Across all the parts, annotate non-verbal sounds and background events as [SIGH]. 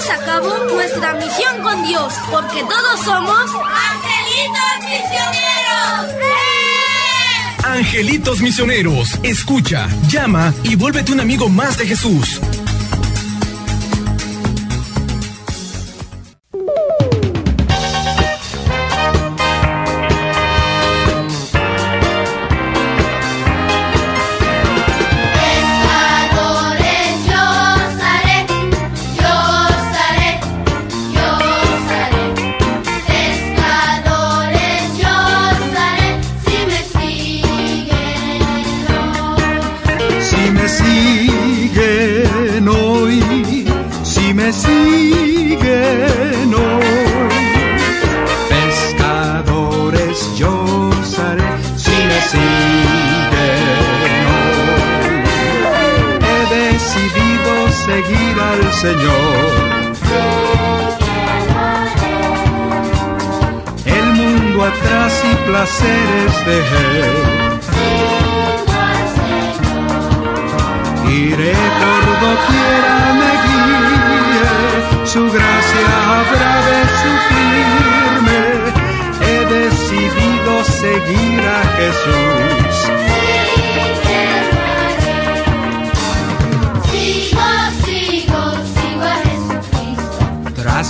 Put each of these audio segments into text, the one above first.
llevemos a cabo nuestra misión con Dios, porque todos somos angelitos misioneros. Angelitos misioneros, escucha, llama y vuélvete un amigo más de Jesús.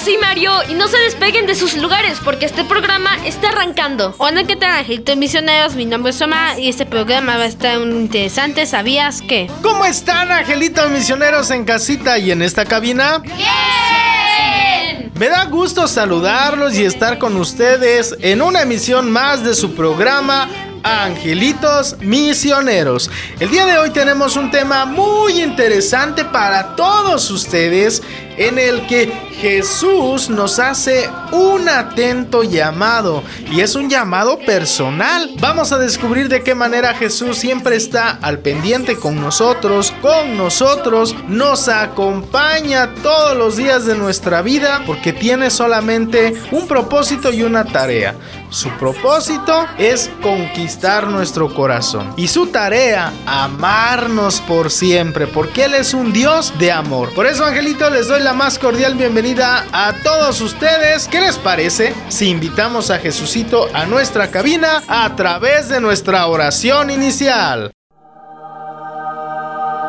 soy Mario y no se despeguen de sus lugares porque este programa está arrancando. Hola, ¿qué tal, angelitos misioneros? Mi nombre es Oma y este programa va a estar muy interesante. ¿Sabías qué? ¿Cómo están, angelitos misioneros en casita y en esta cabina? ¡Bien! Me da gusto saludarlos y estar con ustedes en una emisión más de su programa Angelitos Misioneros. El día de hoy tenemos un tema muy interesante para todos ustedes en el que Jesús nos hace un atento llamado y es un llamado personal. Vamos a descubrir de qué manera Jesús siempre está al pendiente con nosotros, con nosotros, nos acompaña todos los días de nuestra vida porque tiene solamente un propósito y una tarea. Su propósito es conquistar nuestro corazón y su tarea amarnos por siempre porque Él es un Dios de amor. Por eso, Angelito, les doy la más cordial bienvenida a todos ustedes. ¿Qué les parece si invitamos a Jesucito a nuestra cabina a través de nuestra oración inicial?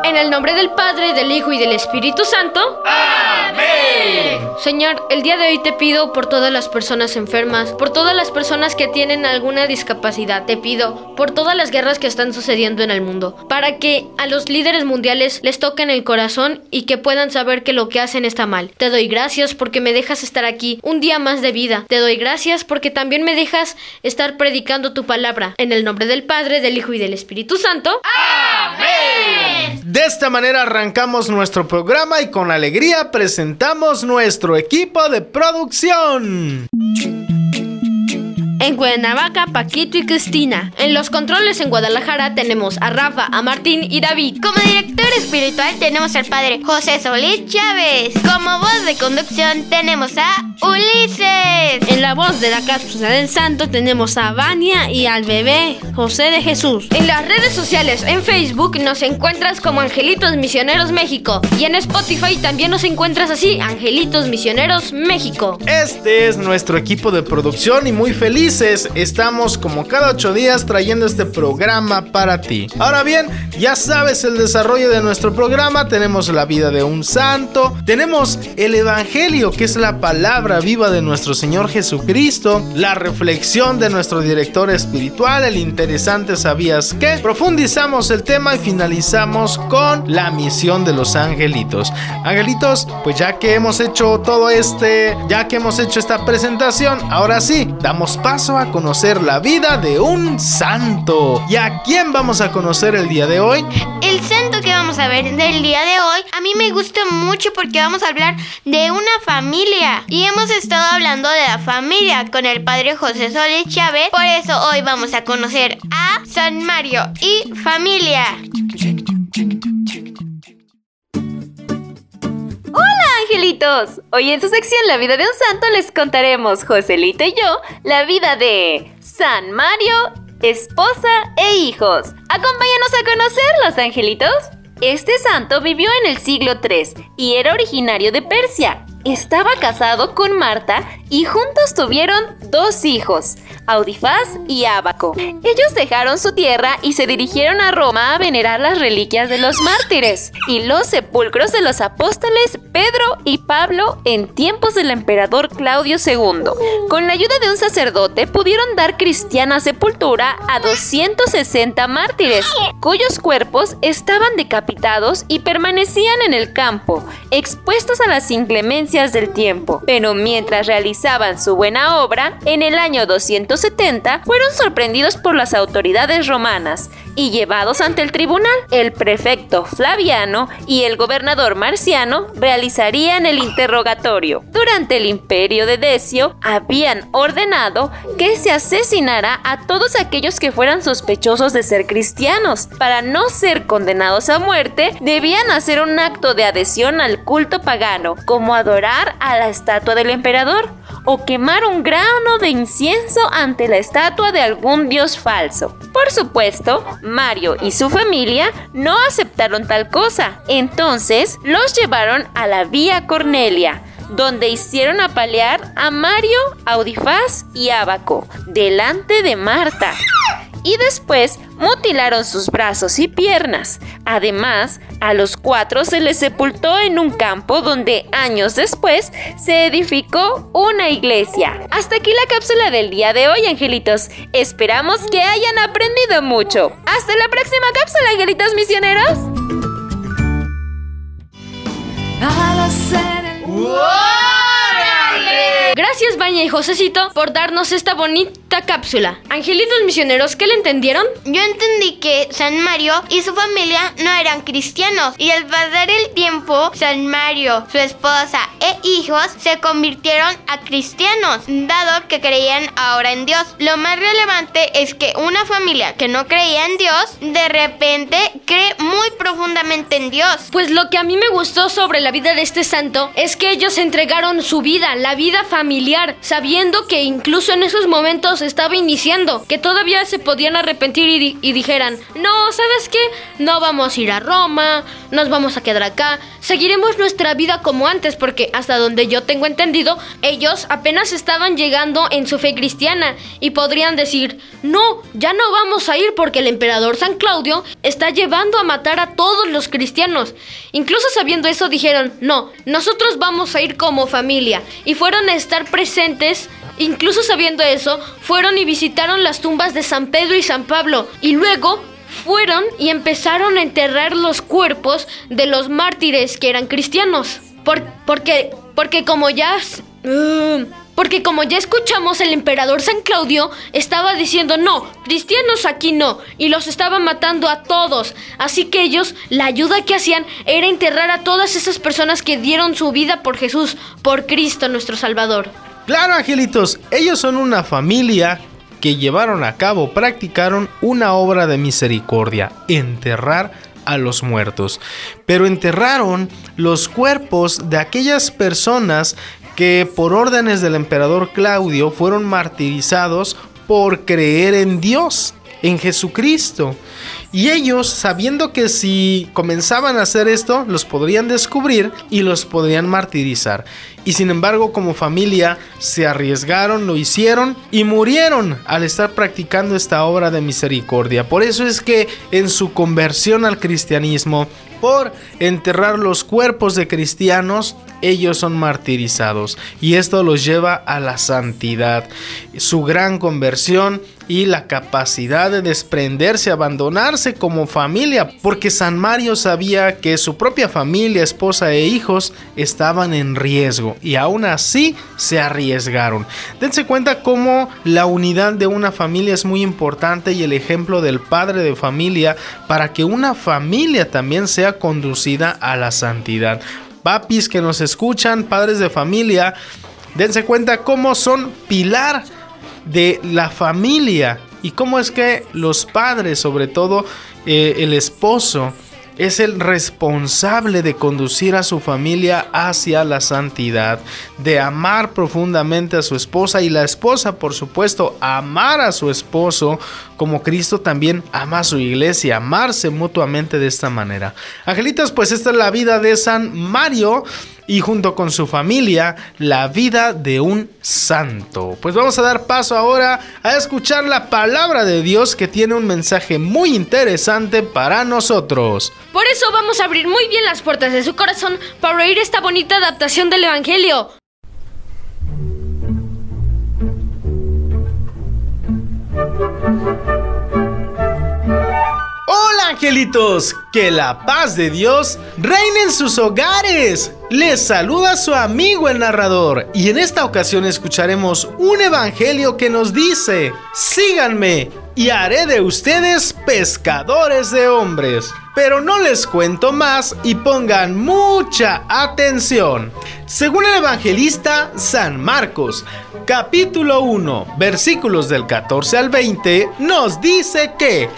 En el nombre del Padre, del Hijo y del Espíritu Santo. Amén. Señor, el día de hoy te pido por todas las personas enfermas, por todas las personas que tienen alguna discapacidad. Te pido por todas las guerras que están sucediendo en el mundo, para que a los líderes mundiales les toquen el corazón y que puedan saber que lo que hacen está mal. Te doy gracias porque me dejas estar aquí un día más de vida. Te doy gracias porque también me dejas estar predicando tu palabra. En el nombre del Padre, del Hijo y del Espíritu Santo. Amén. De esta manera arrancamos nuestro programa y con alegría presentamos nuestro equipo de producción. En Cuernavaca, Paquito y Cristina. En los controles en Guadalajara tenemos a Rafa, a Martín y David. Como director espiritual tenemos al padre José Solís Chávez. Como voz de conducción tenemos a Ulises. En la voz de la cápsula del santo tenemos a Vania y al bebé José de Jesús. En las redes sociales, en Facebook nos encuentras como Angelitos Misioneros México. Y en Spotify también nos encuentras así, Angelitos Misioneros México. Este es nuestro equipo de producción y muy feliz estamos como cada ocho días trayendo este programa para ti. Ahora bien, ya sabes el desarrollo de nuestro programa, tenemos la vida de un santo, tenemos el Evangelio, que es la palabra viva de nuestro Señor Jesucristo, la reflexión de nuestro director espiritual, el interesante ¿sabías qué? Profundizamos el tema y finalizamos con la misión de los angelitos. Angelitos, pues ya que hemos hecho todo este, ya que hemos hecho esta presentación, ahora sí, damos paso paso a conocer la vida de un santo. ¿Y a quién vamos a conocer el día de hoy? El santo que vamos a ver del día de hoy a mí me gusta mucho porque vamos a hablar de una familia. Y hemos estado hablando de la familia con el padre José Soles Chávez. Por eso hoy vamos a conocer a San Mario y familia. Angelitos! Hoy en su sección La vida de un santo les contaremos, Joselito y yo, la vida de San Mario, esposa e hijos. Acompáñanos a conocerlos, angelitos. Este santo vivió en el siglo III y era originario de Persia. Estaba casado con Marta y juntos tuvieron dos hijos, Audifaz y Ábaco. Ellos dejaron su tierra y se dirigieron a Roma a venerar las reliquias de los mártires y los sepulcros de los apóstoles Pedro y Pablo en tiempos del emperador Claudio II. Con la ayuda de un sacerdote pudieron dar cristiana sepultura a 260 mártires, cuyos cuerpos estaban decapitados y permanecían en el campo, expuestos a las inclemencias del tiempo. Pero mientras realizaban su buena obra, en el año 200 fueron sorprendidos por las autoridades romanas y llevados ante el tribunal. El prefecto Flaviano y el gobernador Marciano realizarían el interrogatorio. Durante el imperio de Decio habían ordenado que se asesinara a todos aquellos que fueran sospechosos de ser cristianos. Para no ser condenados a muerte, debían hacer un acto de adhesión al culto pagano, como adorar a la estatua del emperador o quemar un grano de incienso ante la estatua de algún dios falso. Por supuesto, Mario y su familia no aceptaron tal cosa. Entonces los llevaron a la Vía Cornelia, donde hicieron apalear a Mario, Audifaz y Abaco delante de Marta y después mutilaron sus brazos y piernas. Además, a los cuatro se les sepultó en un campo donde años después se edificó una iglesia. Hasta aquí la cápsula del día de hoy, angelitos. Esperamos que hayan aprendido mucho. Hasta la próxima cápsula, angelitos misioneros. Gracias, Baña y Josecito, por darnos esta bonita cápsula. Angelitos misioneros, ¿qué le entendieron? Yo entendí que San Mario y su familia no eran cristianos y al pasar el tiempo, San Mario, su esposa e hijos se convirtieron a cristianos, dado que creían ahora en Dios. Lo más relevante es que una familia que no creía en Dios, de repente cree muy profundamente en Dios. Pues lo que a mí me gustó sobre la vida de este santo es que ellos entregaron su vida, la vida familiar sabiendo que incluso en esos momentos estaba iniciando, que todavía se podían arrepentir y, dijeran, no, ¿sabes qué? No vamos a ir a Roma, nos vamos a quedar acá, seguiremos nuestra vida como antes, porque hasta donde yo tengo entendido, ellos apenas estaban llegando en su fe cristiana y podrían decir, no, ya no vamos a ir porque el emperador San Claudio está llevando a matar a todos los cristianos. Incluso sabiendo eso dijeron, no, nosotros vamos a ir como familia y fueron a estar presentes, incluso sabiendo eso, fueron y visitaron las tumbas de San Pedro y San Pablo y luego fueron y empezaron a enterrar los cuerpos de los mártires que eran cristianos. Por, porque, porque como ya... Uh, porque como ya escuchamos, el emperador San Claudio estaba diciendo, no, cristianos aquí no, y los estaba matando a todos. Así que ellos, la ayuda que hacían era enterrar a todas esas personas que dieron su vida por Jesús, por Cristo nuestro Salvador. Claro, angelitos, ellos son una familia que llevaron a cabo, practicaron una obra de misericordia, enterrar a los muertos. Pero enterraron los cuerpos de aquellas personas que por órdenes del emperador Claudio fueron martirizados por creer en Dios, en Jesucristo. Y ellos, sabiendo que si comenzaban a hacer esto, los podrían descubrir y los podrían martirizar. Y sin embargo, como familia, se arriesgaron, lo hicieron y murieron al estar practicando esta obra de misericordia. Por eso es que en su conversión al cristianismo, por enterrar los cuerpos de cristianos, ellos son martirizados y esto los lleva a la santidad. Su gran conversión y la capacidad de desprenderse, abandonarse como familia, porque San Mario sabía que su propia familia, esposa e hijos estaban en riesgo y aún así se arriesgaron. Dense cuenta cómo la unidad de una familia es muy importante y el ejemplo del padre de familia para que una familia también sea conducida a la santidad. Papis que nos escuchan, padres de familia, dense cuenta cómo son pilar de la familia y cómo es que los padres, sobre todo eh, el esposo, es el responsable de conducir a su familia hacia la santidad, de amar profundamente a su esposa y la esposa, por supuesto, amar a su esposo como Cristo también ama a su iglesia, amarse mutuamente de esta manera. Angelitas, pues esta es la vida de San Mario y junto con su familia la vida de un santo. Pues vamos a dar paso ahora a escuchar la palabra de Dios que tiene un mensaje muy interesante para nosotros. Por eso vamos a abrir muy bien las puertas de su corazón para oír esta bonita adaptación del Evangelio. Hola angelitos, que la paz de Dios reine en sus hogares. Les saluda su amigo el narrador y en esta ocasión escucharemos un evangelio que nos dice, síganme y haré de ustedes pescadores de hombres. Pero no les cuento más y pongan mucha atención. Según el evangelista San Marcos, capítulo 1, versículos del 14 al 20, nos dice que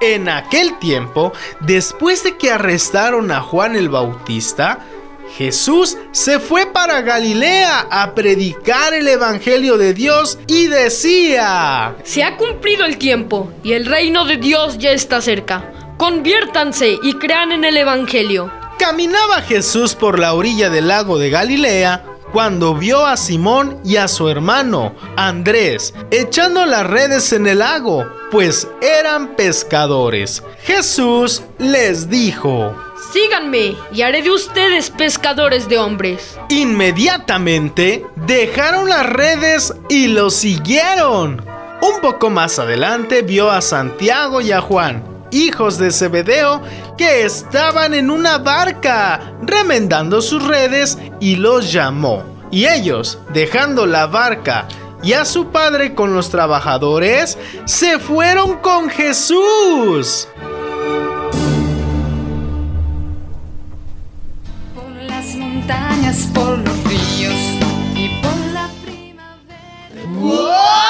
en aquel tiempo, después de que arrestaron a Juan el Bautista, Jesús se fue para Galilea a predicar el Evangelio de Dios y decía, Se ha cumplido el tiempo y el reino de Dios ya está cerca. Conviértanse y crean en el Evangelio. Caminaba Jesús por la orilla del lago de Galilea cuando vio a Simón y a su hermano, Andrés, echando las redes en el lago, pues eran pescadores. Jesús les dijo, Síganme y haré de ustedes pescadores de hombres. Inmediatamente dejaron las redes y lo siguieron. Un poco más adelante vio a Santiago y a Juan, hijos de Zebedeo, que estaban en una barca, remendando sus redes, y los llamó. Y ellos, dejando la barca y a su padre con los trabajadores, se fueron con Jesús. Por las montañas, por los ríos y por la primavera.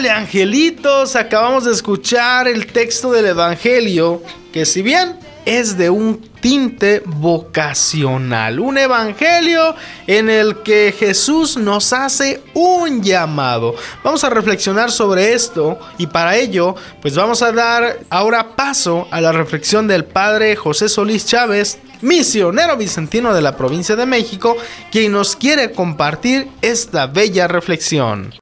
¡Órale, angelitos! Acabamos de escuchar el texto del Evangelio, que si bien es de un tinte vocacional, un evangelio en el que Jesús nos hace un llamado. Vamos a reflexionar sobre esto y para ello pues vamos a dar ahora paso a la reflexión del Padre José Solís Chávez, misionero vicentino de la provincia de México, quien nos quiere compartir esta bella reflexión.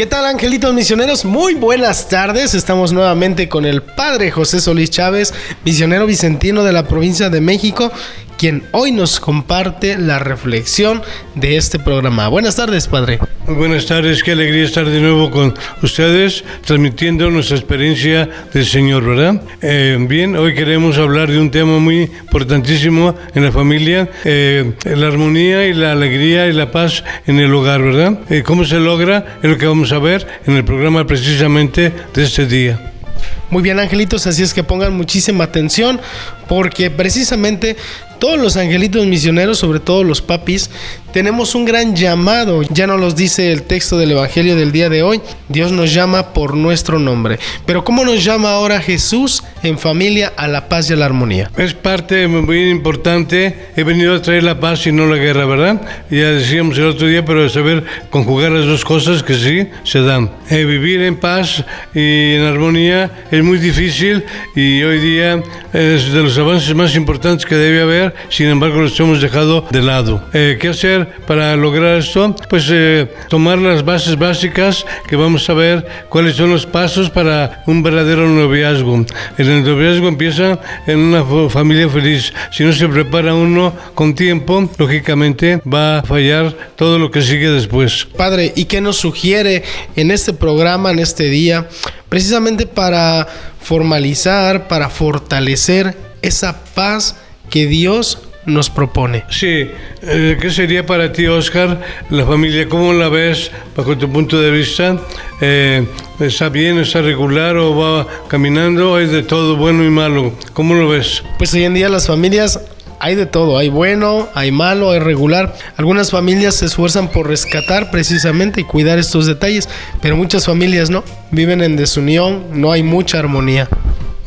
¿Qué tal angelitos misioneros? Muy buenas tardes. Estamos nuevamente con el Padre José Solís Chávez, misionero vicentino de la provincia de México, quien hoy nos comparte la reflexión de este programa. Buenas tardes, Padre. Muy buenas tardes, qué alegría estar de nuevo con ustedes, transmitiendo nuestra experiencia del Señor, ¿verdad? Eh, bien, hoy queremos hablar de un tema muy importantísimo en la familia, eh, la armonía y la alegría y la paz en el hogar, ¿verdad? Eh, ¿Cómo se logra? Es lo que vamos a ver en el programa precisamente de este día. Muy bien, angelitos, así es que pongan muchísima atención porque precisamente todos los angelitos misioneros, sobre todo los papis, tenemos un gran llamado. Ya nos los dice el texto del Evangelio del día de hoy. Dios nos llama por nuestro nombre. Pero ¿cómo nos llama ahora Jesús en familia a la paz y a la armonía? Es parte muy importante. He venido a traer la paz y no la guerra, ¿verdad? Ya decíamos el otro día, pero saber conjugar las dos cosas que sí se dan. Eh, vivir en paz y en armonía es muy difícil y hoy día es de los avances más importantes que debe haber sin embargo los hemos dejado de lado. Eh, ¿Qué hacer para lograr esto? Pues eh, tomar las bases básicas que vamos a ver cuáles son los pasos para un verdadero noviazgo. El noviazgo empieza en una familia feliz. Si no se prepara uno con tiempo, lógicamente va a fallar todo lo que sigue después. Padre, ¿y qué nos sugiere en este programa, en este día, precisamente para formalizar, para fortalecer esa paz que Dios nos propone. Sí, eh, ¿qué sería para ti, Oscar, la familia? ¿Cómo la ves bajo tu punto de vista? Eh, ¿Está bien, está regular o va caminando? ¿Hay de todo bueno y malo? ¿Cómo lo ves? Pues hoy en día las familias hay de todo, hay bueno, hay malo, hay regular. Algunas familias se esfuerzan por rescatar precisamente y cuidar estos detalles, pero muchas familias no, viven en desunión, no hay mucha armonía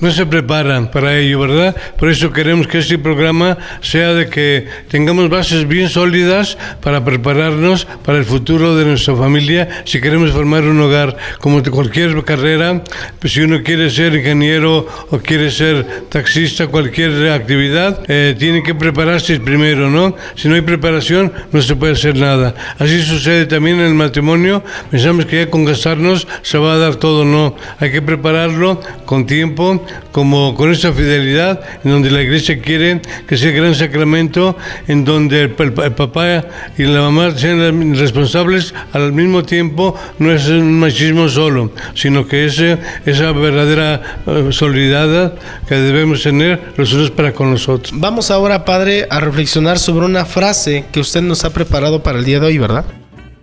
no se preparan para ello, ¿verdad? Por eso queremos que este programa sea de que tengamos bases bien sólidas para prepararnos para el futuro de nuestra familia. Si queremos formar un hogar como de cualquier carrera, pues si uno quiere ser ingeniero o quiere ser taxista, cualquier actividad, eh, tiene que prepararse primero, ¿no? Si no hay preparación, no se puede hacer nada. Así sucede también en el matrimonio. Pensamos que ya con casarnos se va a dar todo, no. Hay que prepararlo con tiempo como con esa fidelidad en donde la iglesia quiere que sea el gran sacramento, en donde el, papá y la mamá sean responsables al mismo tiempo, no es un machismo solo, sino que es esa verdadera uh, solidaridad que debemos tener los unos para con los otros. Vamos ahora, Padre, a reflexionar sobre una frase que usted nos ha preparado para el día de hoy, ¿verdad?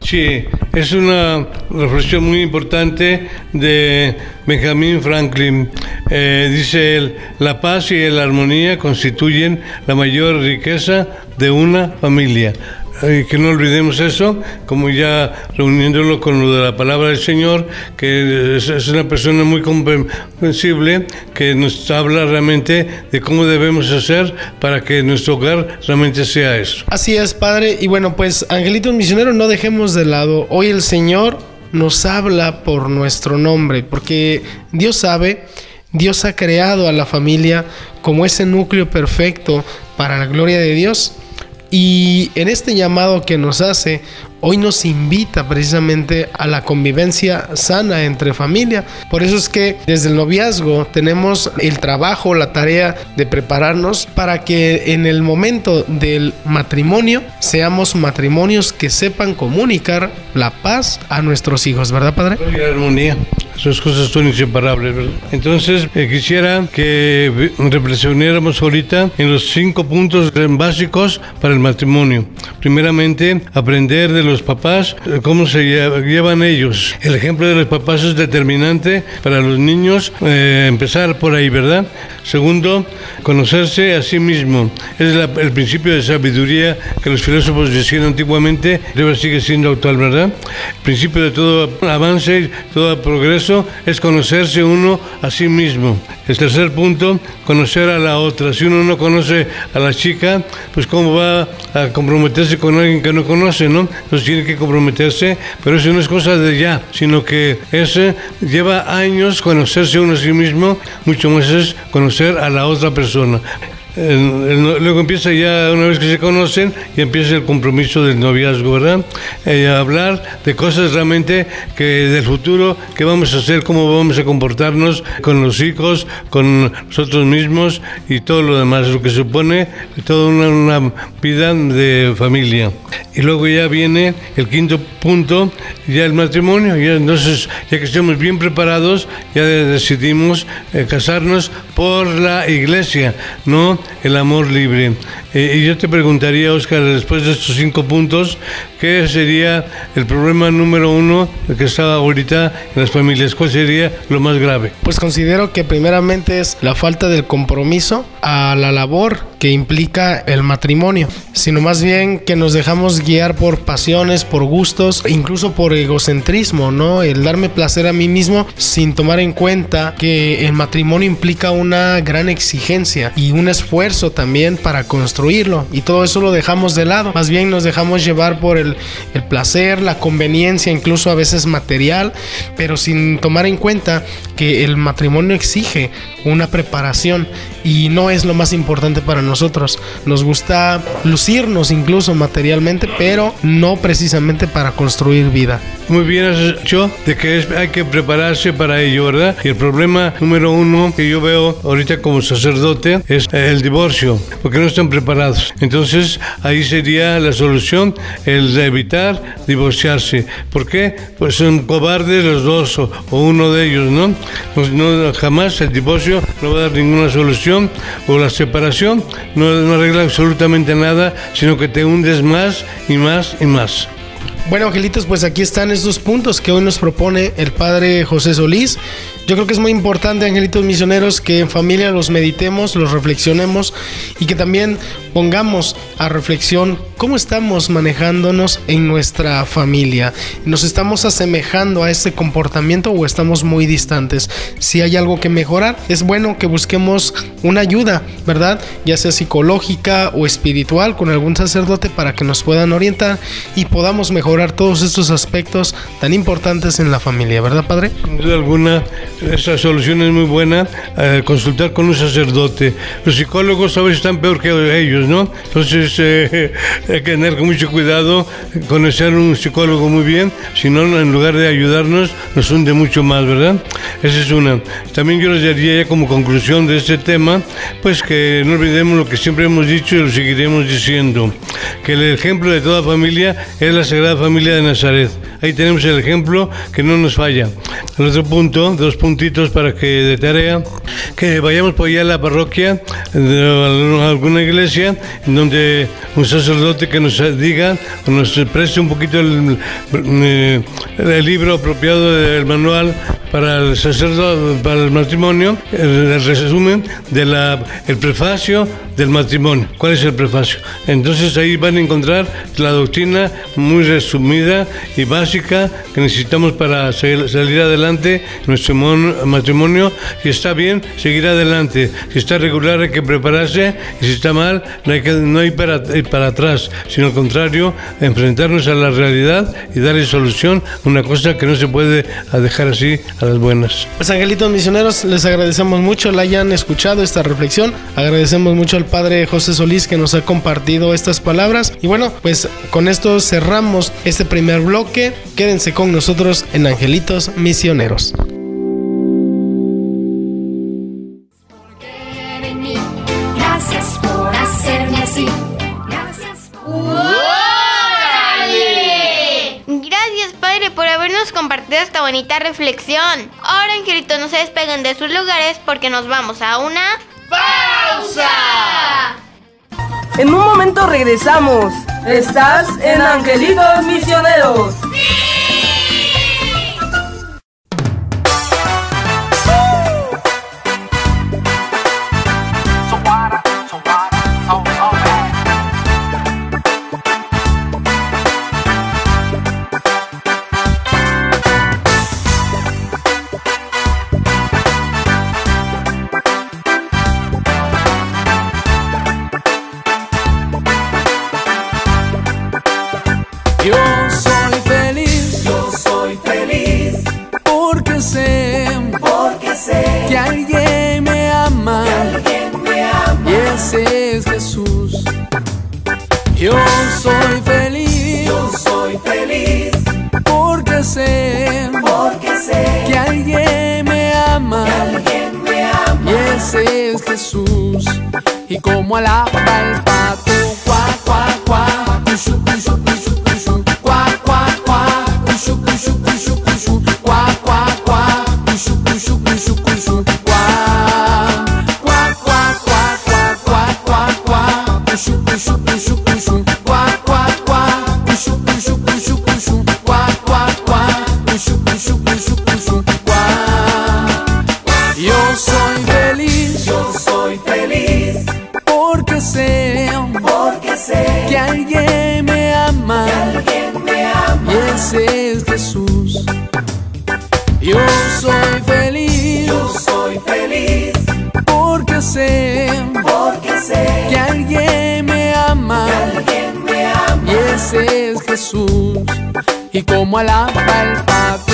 Sí, es una reflexión muy importante de Benjamin Franklin. Eh, dice él, la paz y la armonía constituyen la mayor riqueza de una familia que no olvidemos eso, como ya reuniéndolo con lo de la palabra del Señor, que es, una persona muy comprensible, que nos habla realmente de cómo debemos hacer para que nuestro hogar realmente sea eso. Así es, Padre. Y bueno, pues, Angelito Misionero, no dejemos de lado. Hoy el Señor nos habla por nuestro nombre, porque Dios sabe, Dios ha creado a la familia como ese núcleo perfecto para la gloria de Dios. Y en este llamado que nos hace, hoy nos invita precisamente a la convivencia sana entre familia. Por eso es que desde el noviazgo tenemos el trabajo, la tarea de prepararnos para que en el momento del matrimonio seamos matrimonios que sepan comunicar la paz a nuestros hijos, ¿verdad, Padre? Esas cosas son inseparables, ¿verdad? Entonces, eh, quisiera que reflexionáramos ahorita en los cinco puntos básicos para el matrimonio. Primeramente, aprender de los papás eh, cómo se llevan ellos. El ejemplo de los papás es determinante para los niños, eh, empezar por ahí, ¿verdad? Segundo, conocerse a sí mismo. Es el principio de sabiduría que los filósofos decían antiguamente, debe sigue siendo actual, ¿verdad? El principio de todo avance, todo progreso es conocerse uno a sí mismo. El tercer punto, conocer a la otra. Si uno no conoce a la chica, pues cómo va a comprometerse con alguien que no conoce, ¿no? Entonces tiene que comprometerse, pero eso no es cosa de ya, sino que ese lleva años conocerse uno a sí mismo, mucho más es conocer a la otra persona luego empieza ya, una vez que se conocen, y empieza el compromiso del noviazgo, ¿verdad? Eh, hablar de cosas realmente que del futuro, qué vamos a hacer, cómo vamos a comportarnos con los hijos, con nosotros mismos y todo lo demás, lo que supone toda una, una vida de familia. Y luego ya viene el quinto punto, ya el matrimonio, ya entonces, ya que estemos bien preparados, ya decidimos eh, casarnos por la iglesia, no el amor libre. Eh, y yo te preguntaría, Oscar, después de estos cinco puntos, ¿qué sería el problema número uno que está ahorita en las familias? ¿Cuál sería lo más grave? Pues considero que primeramente es la falta del compromiso a la labor que implica el matrimonio, sino más bien que nos dejamos guiar por pasiones, por gustos, incluso por egocentrismo, ¿no? El darme placer a mí mismo sin tomar en cuenta que el matrimonio implica una gran exigencia y un esfuerzo esfuerzo también para construirlo y todo eso lo dejamos de lado. Más bien nos dejamos llevar por el, el placer, la conveniencia, incluso a veces material, pero sin tomar en cuenta que el matrimonio exige una preparación y no es lo más importante para nosotros. Nos gusta lucirnos incluso materialmente, pero no precisamente para construir vida. Muy bien has dicho de que es- hay que prepararse para ello, ¿verdad? Y el problema número uno que yo veo ahorita como sacerdote es el divorcio, porque no están preparados. Entonces ahí sería la solución el de evitar divorciarse. ¿Por qué? Pues son cobardes los dos o, uno de ellos, ¿no? Pues no jamás el divorcio no va a dar ninguna solución o la separación no, no arregla absolutamente nada, sino que te hundes más y más y más. Bueno, angelitos, pues aquí están estos puntos que hoy nos propone el padre José Solís. Yo creo que es muy importante, angelitos misioneros, que en familia los meditemos, los reflexionemos y que también pongamos a reflexión cómo estamos manejándonos en nuestra familia. ¿Nos estamos asemejando a ese comportamiento o estamos muy distantes? Si hay algo que mejorar, es bueno que busquemos una ayuda, ¿verdad? Ya sea psicológica o espiritual con algún sacerdote para que nos puedan orientar y podamos mejorar todos estos aspectos tan importantes en la familia, ¿verdad, Padre? Sin duda alguna, esa solución es muy buena, eh, consultar con un sacerdote. Los psicólogos a veces están peor que ellos, ¿no? Entonces eh, [LAUGHS] hay que tener mucho cuidado, conocer un psicólogo muy bien, si no, en lugar de ayudarnos, nos hunde mucho más, ¿verdad? Esa es una. También yo les diría ya como conclusión de este tema, pues que no olvidemos lo que siempre hemos dicho y lo seguiremos diciendo, que el ejemplo de toda familia es la Sagrada Familia de Nazaret. Ahí tenemos el ejemplo que no nos falla. El otro punto, dos puntitos para que de tarea, que vayamos por allá a la parroquia, de alguna iglesia, donde un sacerdote que nos diga nos preste un poquito el, eh, el libro apropiado del manual para el sacerdote, para el matrimonio, el, el resumen de la, el prefacio del matrimonio. ¿Cuál es el prefacio? Entonces ahí van a encontrar la doctrina muy resumida y básica que necesitamos para salir adelante nuestro mon- matrimonio. Si está bien, seguir adelante. Si está regular, hay que prepararse. Y si está mal, no hay, que, no hay para, ir para atrás, sino al contrario, enfrentarnos a la realidad y darle solución a una cosa que no se puede dejar así a las buenas. Pues angelitos misioneros, les agradecemos mucho la hayan escuchado esta reflexión. Agradecemos mucho al padre José Solís que nos ha compartido estas palabras. Y bueno, pues con esto cerramos este primer bloque. Quédense con nosotros en Angelitos Misioneros. Compartido esta bonita reflexión. Ahora, angelitos, no se despeguen de sus lugares porque nos vamos a una... ¡Pausa! En un momento regresamos. Estás en Angelitos Misioneros. Yo Porque sé, que alguien me ama. Alguien me ama. Y ese es Jesús. Y como alaba el Padre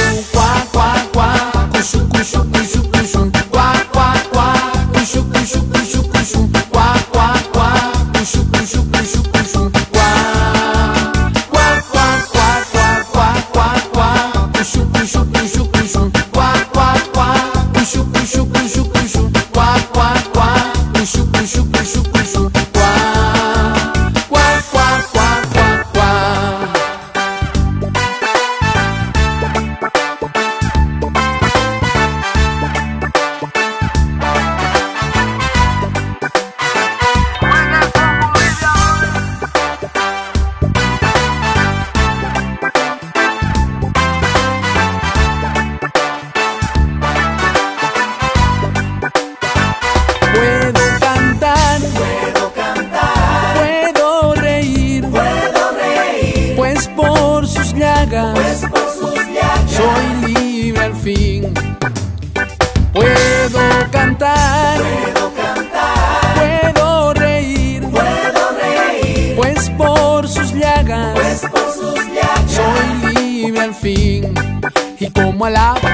Tómala.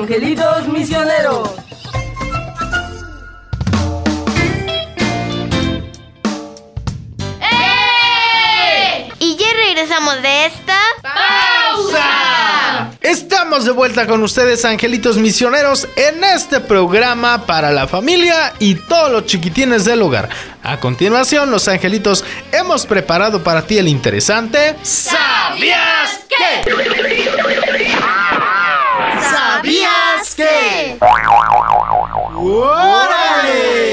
Angelitos Misioneros. Y ya regresamos de esta ¡Pausa! Estamos de vuelta con ustedes, angelitos misioneros, en este programa para la familia y todos los chiquitines del hogar. A continuación, los angelitos hemos preparado para ti el interesante. ¿Sabías qué? ¿Sabías que? ¡Órale!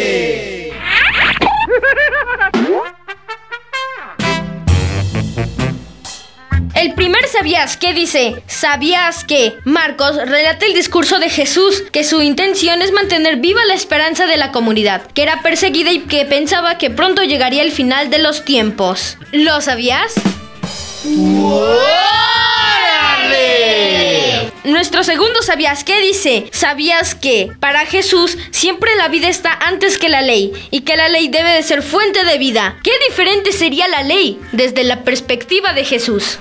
El primer sabías que dice, sabías que Marcos relata el discurso de Jesús, que su intención es mantener viva la esperanza de la comunidad, que era perseguida y que pensaba que pronto llegaría el final de los tiempos. ¿Lo sabías? Nuestro segundo sabías que dice, sabías que para Jesús siempre la vida está antes que la ley y que la ley debe de ser fuente de vida. ¿Qué diferente sería la ley desde la perspectiva de Jesús?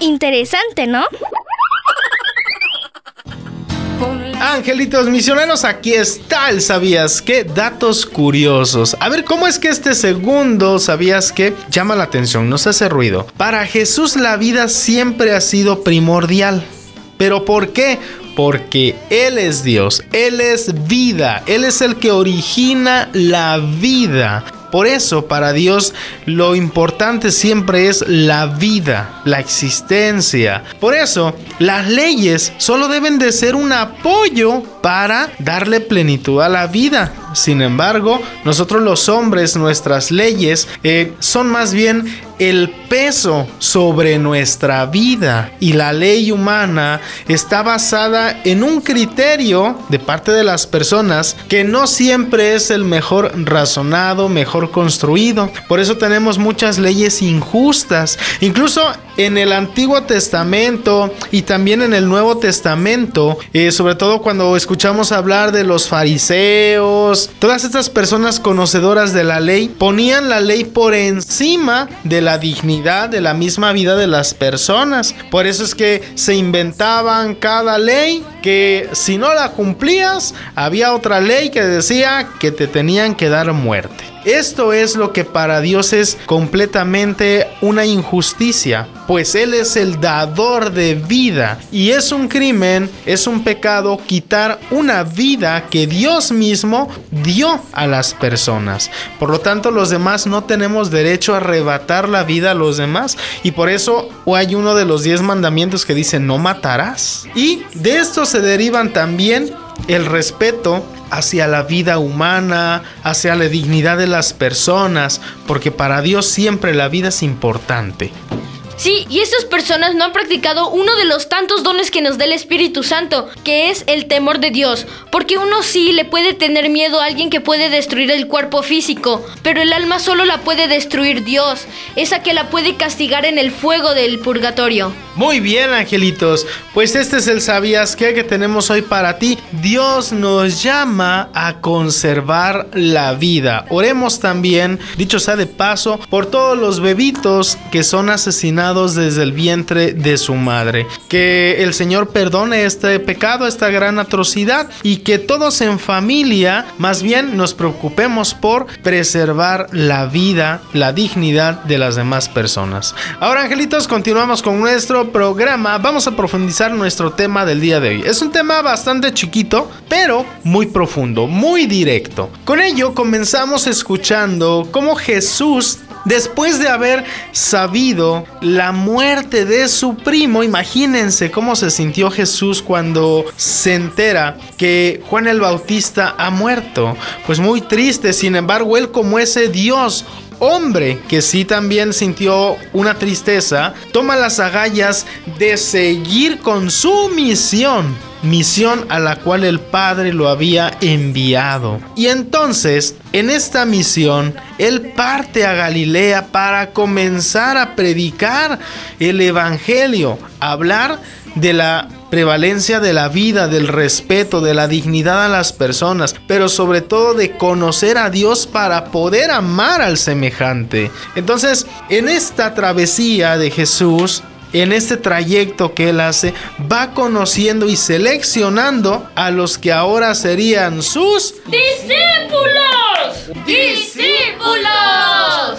Interesante, ¿no? Angelitos misioneros, aquí está el sabías qué datos curiosos. A ver, ¿cómo es que este segundo sabías que llama la atención? Nos hace ruido. Para Jesús la vida siempre ha sido primordial. ¿Pero por qué? Porque Él es Dios, Él es vida, Él es el que origina la vida. Por eso, para Dios, lo importante siempre es la vida, la existencia. Por eso, las leyes solo deben de ser un apoyo para darle plenitud a la vida. Sin embargo, nosotros los hombres, nuestras leyes eh, son más bien el peso sobre nuestra vida y la ley humana está basada en un criterio de parte de las personas que no siempre es el mejor razonado, mejor construido. Por eso tenemos muchas leyes injustas. Incluso en el Antiguo Testamento y también en el Nuevo Testamento, eh, sobre todo cuando escuchamos hablar de los fariseos, todas estas personas conocedoras de la ley ponían la ley por encima de la dignidad de la misma vida de las personas. Por eso es que se inventaban cada ley que si no la cumplías, había otra ley que decía que te tenían que dar muerte. Esto es lo que para Dios es completamente una injusticia, pues Él es el dador de vida y es un crimen, es un pecado quitar una vida que Dios mismo dio a las personas. Por lo tanto, los demás no tenemos derecho a arrebatar la vida a los demás y por eso hay uno de los diez mandamientos que dice no matarás. Y de esto se derivan también el respeto hacia la vida humana, hacia la dignidad de las personas, porque para Dios siempre la vida es importante. Sí, y esas personas no han practicado uno de los tantos dones que nos da el Espíritu Santo, que es el temor de Dios. Porque uno sí le puede tener miedo a alguien que puede destruir el cuerpo físico, pero el alma solo la puede destruir Dios, esa que la puede castigar en el fuego del purgatorio. Muy bien, angelitos. Pues este es el sabías que tenemos hoy para ti. Dios nos llama a conservar la vida. Oremos también, dicho sea de paso, por todos los bebitos que son asesinados desde el vientre de su madre. Que el Señor perdone este pecado, esta gran atrocidad y que todos en familia más bien nos preocupemos por preservar la vida, la dignidad de las demás personas. Ahora, angelitos, continuamos con nuestro programa. Vamos a profundizar nuestro tema del día de hoy. Es un tema bastante chiquito, pero muy profundo, muy directo. Con ello comenzamos escuchando cómo Jesús Después de haber sabido la muerte de su primo, imagínense cómo se sintió Jesús cuando se entera que Juan el Bautista ha muerto. Pues muy triste, sin embargo, él como ese Dios hombre que sí también sintió una tristeza, toma las agallas de seguir con su misión misión a la cual el Padre lo había enviado. Y entonces, en esta misión, Él parte a Galilea para comenzar a predicar el Evangelio, hablar de la prevalencia de la vida, del respeto, de la dignidad a las personas, pero sobre todo de conocer a Dios para poder amar al semejante. Entonces, en esta travesía de Jesús, en este trayecto que él hace, va conociendo y seleccionando a los que ahora serían sus discípulos. Discípulos.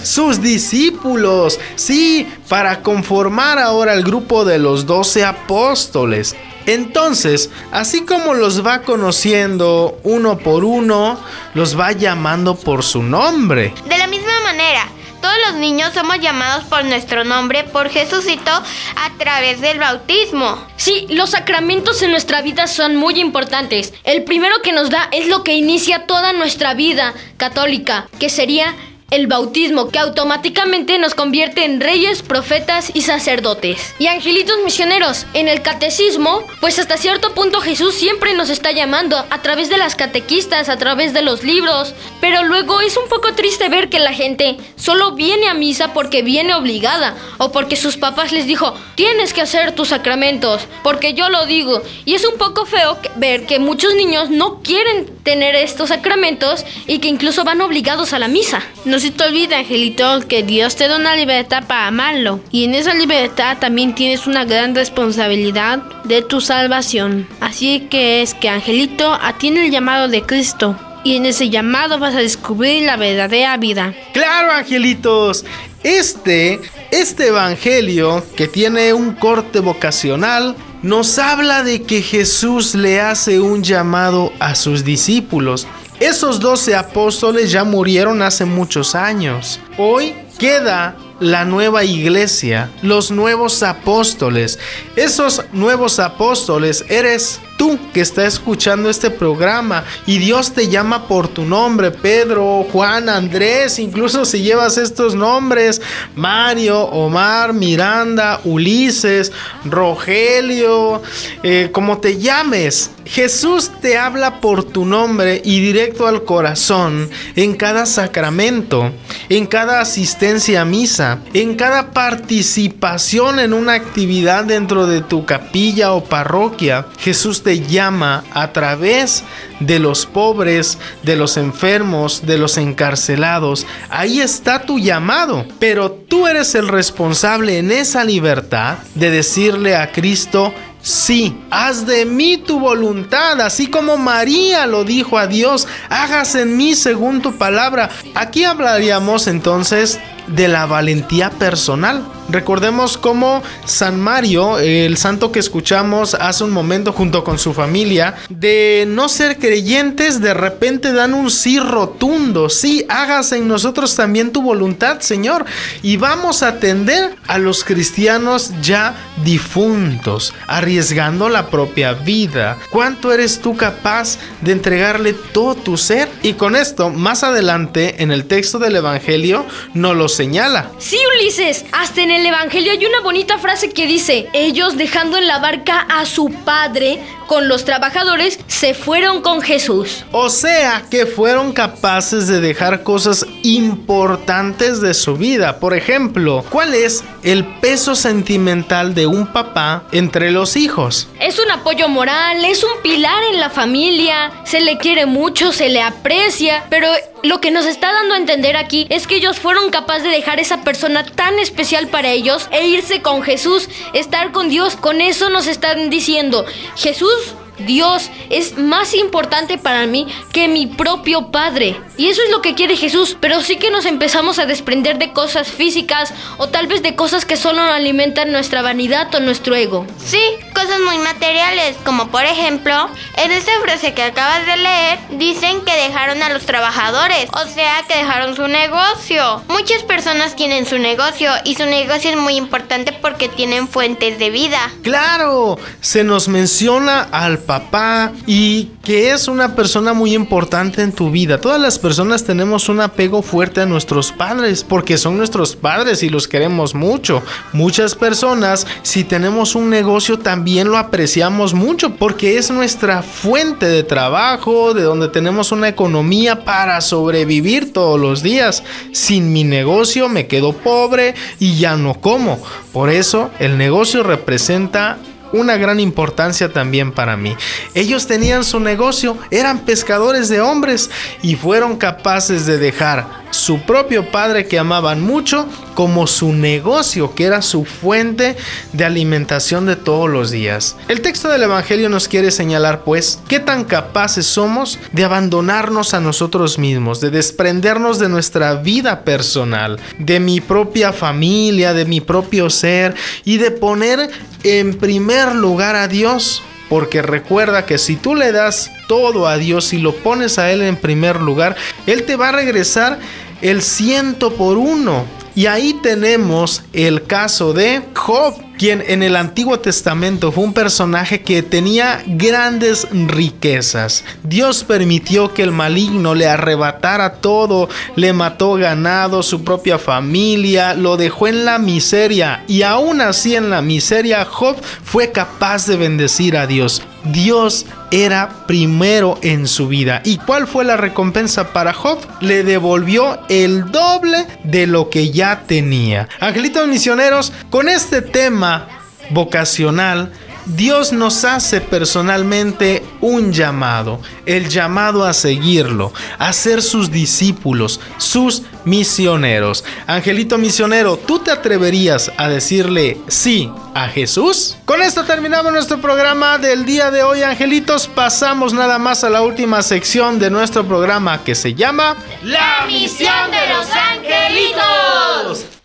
Sus discípulos. Sí, para conformar ahora el grupo de los doce apóstoles. Entonces, así como los va conociendo uno por uno, los va llamando por su nombre. De la misma manera, todos los niños somos llamados por nuestro nombre por Jesucito a través del bautismo. Sí, los sacramentos en nuestra vida son muy importantes. El primero que nos da es lo que inicia toda nuestra vida católica, que sería el bautismo que automáticamente nos convierte en reyes, profetas y sacerdotes. Y angelitos misioneros, en el catecismo, pues hasta cierto punto Jesús siempre nos está llamando a través de las catequistas, a través de los libros, pero luego es un poco triste ver que la gente solo viene a misa porque viene obligada o porque sus papás les dijo, tienes que hacer tus sacramentos, porque yo lo digo. Y es un poco feo ver que muchos niños no quieren tener estos sacramentos y que incluso van obligados a la misa. No se te olvide, Angelito, que Dios te da una libertad para amarlo. Y en esa libertad también tienes una gran responsabilidad de tu salvación. Así que es que, Angelito, atiende el llamado de Cristo. Y en ese llamado vas a descubrir la verdadera vida. Claro, angelitos. Este, este evangelio que tiene un corte vocacional, nos habla de que Jesús le hace un llamado a sus discípulos Esos doce apóstoles ya murieron hace muchos años. Hoy queda la nueva iglesia, los nuevos apóstoles. Esos nuevos apóstoles eres tú que está escuchando este programa y Dios te llama por tu nombre, Pedro, Juan, Andrés, incluso si llevas estos nombres, Mario, Omar, Miranda, Ulises, Rogelio, eh, como te llames, Jesús te habla por tu nombre y directo al corazón en cada sacramento, en cada asistencia a misa, en cada participación en una actividad dentro de tu capilla o parroquia. Jesús te llama a través de los pobres, de los enfermos, de los encarcelados. Ahí está tu llamado, pero tú eres el responsable en esa libertad de decirle a Cristo, Sí, haz de mí tu voluntad, así como María lo dijo a Dios, hagas en mí según tu palabra. Aquí hablaríamos entonces de la valentía personal. Recordemos cómo San Mario, el santo que escuchamos hace un momento junto con su familia, de no ser creyentes, de repente dan un sí rotundo. Sí, hagas en nosotros también tu voluntad, Señor. Y vamos a atender a los cristianos ya difuntos, arriesgando la propia vida. ¿Cuánto eres tú capaz de entregarle todo tu ser? Y con esto, más adelante, en el texto del Evangelio, nos lo señala. Sí, Ulises, hasta en el Evangelio hay una bonita frase que dice, ellos dejando en la barca a su padre con los trabajadores, se fueron con Jesús. O sea que fueron capaces de dejar cosas importantes de su vida. Por ejemplo, ¿cuál es el peso sentimental de un papá entre los hijos? Es un apoyo moral, es un pilar en la familia, se le quiere mucho, se le aprecia, pero lo que nos está dando a entender aquí es que ellos fueron capaces de dejar esa persona tan especial para ellos e irse con Jesús, estar con Dios. Con eso nos están diciendo, Jesús Dios es más importante para mí que mi propio Padre. Y eso es lo que quiere Jesús. Pero sí que nos empezamos a desprender de cosas físicas o tal vez de cosas que solo alimentan nuestra vanidad o nuestro ego. Sí, cosas muy materiales, como por ejemplo, en esta frase que acabas de leer, dicen que dejaron a los trabajadores, o sea, que dejaron su negocio. Muchas personas tienen su negocio y su negocio es muy importante porque tienen fuentes de vida. Claro, se nos menciona al papá y que es una persona muy importante en tu vida. Todas las personas tenemos un apego fuerte a nuestros padres porque son nuestros padres y los queremos mucho. Muchas personas, si tenemos un negocio, también lo apreciamos mucho porque es nuestra fuente de trabajo, de donde tenemos una economía para sobrevivir todos los días. Sin mi negocio me quedo pobre y ya no como. Por eso el negocio representa una gran importancia también para mí. Ellos tenían su negocio, eran pescadores de hombres y fueron capaces de dejar su propio padre que amaban mucho como su negocio que era su fuente de alimentación de todos los días. El texto del Evangelio nos quiere señalar pues qué tan capaces somos de abandonarnos a nosotros mismos, de desprendernos de nuestra vida personal, de mi propia familia, de mi propio ser y de poner en primer lugar a Dios. Porque recuerda que si tú le das todo a Dios y lo pones a Él en primer lugar, Él te va a regresar el ciento por uno. Y ahí tenemos el caso de Job, quien en el Antiguo Testamento fue un personaje que tenía grandes riquezas. Dios permitió que el maligno le arrebatara todo, le mató ganado, su propia familia, lo dejó en la miseria y aún así en la miseria Job fue capaz de bendecir a Dios. Dios era primero en su vida. ¿Y cuál fue la recompensa para Job? Le devolvió el doble de lo que ya tenía. Angelitos misioneros, con este tema vocacional, Dios nos hace personalmente un llamado, el llamado a seguirlo, a ser sus discípulos, sus misioneros. Angelito misionero, ¿tú te atreverías a decirle sí a Jesús? Con esto terminamos nuestro programa del día de hoy, angelitos. Pasamos nada más a la última sección de nuestro programa que se llama La misión de los angelitos.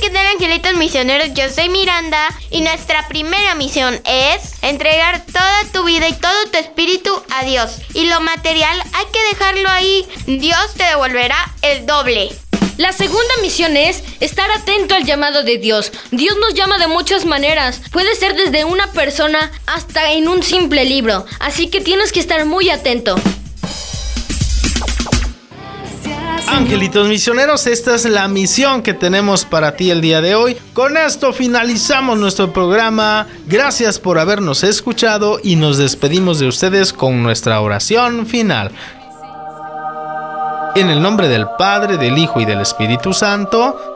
¿Qué tal Angelitos Misioneros, yo soy Miranda y nuestra primera misión es entregar toda tu vida y todo tu espíritu a Dios. Y lo material hay que dejarlo ahí. Dios te devolverá el doble. La segunda misión es estar atento al llamado de Dios. Dios nos llama de muchas maneras. Puede ser desde una persona hasta en un simple libro. Así que tienes que estar muy atento. Angelitos misioneros, esta es la misión que tenemos para ti el día de hoy. Con esto finalizamos nuestro programa. Gracias por habernos escuchado y nos despedimos de ustedes con nuestra oración final. En el nombre del Padre, del Hijo y del Espíritu Santo.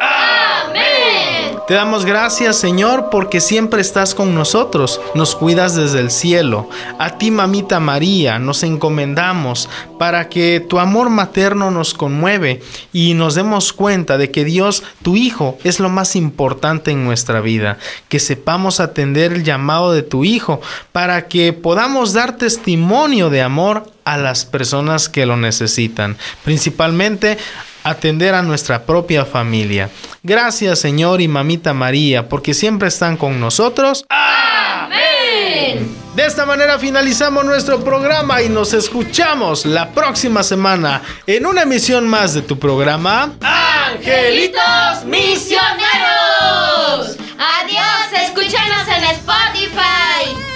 Te damos gracias, Señor, porque siempre estás con nosotros, nos cuidas desde el cielo. A ti, mamita María, nos encomendamos para que tu amor materno nos conmueve y nos demos cuenta de que Dios, tu Hijo, es lo más importante en nuestra vida. Que sepamos atender el llamado de tu Hijo para que podamos dar testimonio de amor a las personas que lo necesitan, principalmente atender a nuestra propia familia. Gracias Señor y Mamita María, porque siempre están con nosotros. ¡Amén! De esta manera finalizamos nuestro programa y nos escuchamos la próxima semana en una emisión más de tu programa. ¡Angelitos Misioneros! Adiós, escúchanos en Spotify.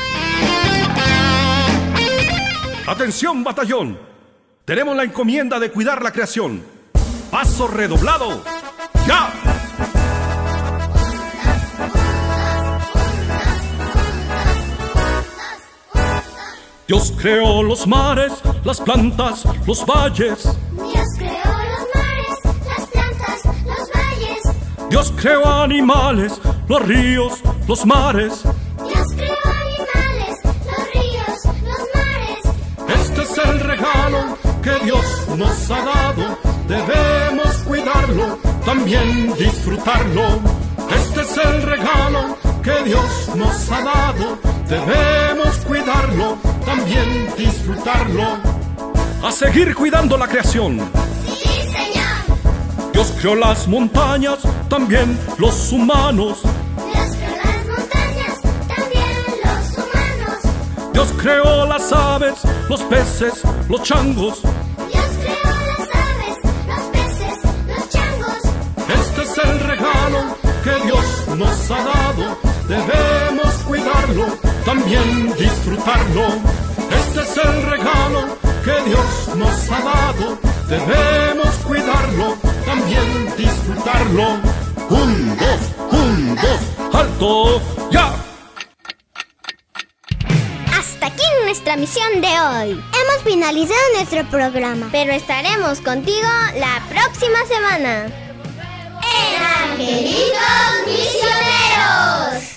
Atención, batallón. Tenemos la encomienda de cuidar la creación. Paso redoblado. ¡Ya! Dios creó los mares, las plantas, los valles. Dios creó los mares, las plantas, los valles. Dios creó animales, los ríos, los mares. Dios creó animales, los ríos, los mares. Este es el regalo que Dios nos ha dado. También disfrutarlo. Este es el regalo que Dios nos ha dado. Debemos cuidarlo, también disfrutarlo. A seguir cuidando la creación. Sí, Señor. Dios creó las montañas, también los humanos. Dios creó las montañas, también los humanos. Dios creó las aves, los peces, los changos. Nos ha dado. Debemos cuidarlo, también disfrutarlo. Este es el regalo que Dios nos ha dado. Debemos cuidarlo, también disfrutarlo. Un, dos, un, dos, alto, ya. Hasta aquí nuestra misión de hoy. Hemos finalizado nuestro programa, pero estaremos contigo la próxima semana. Angelitos Misioneros.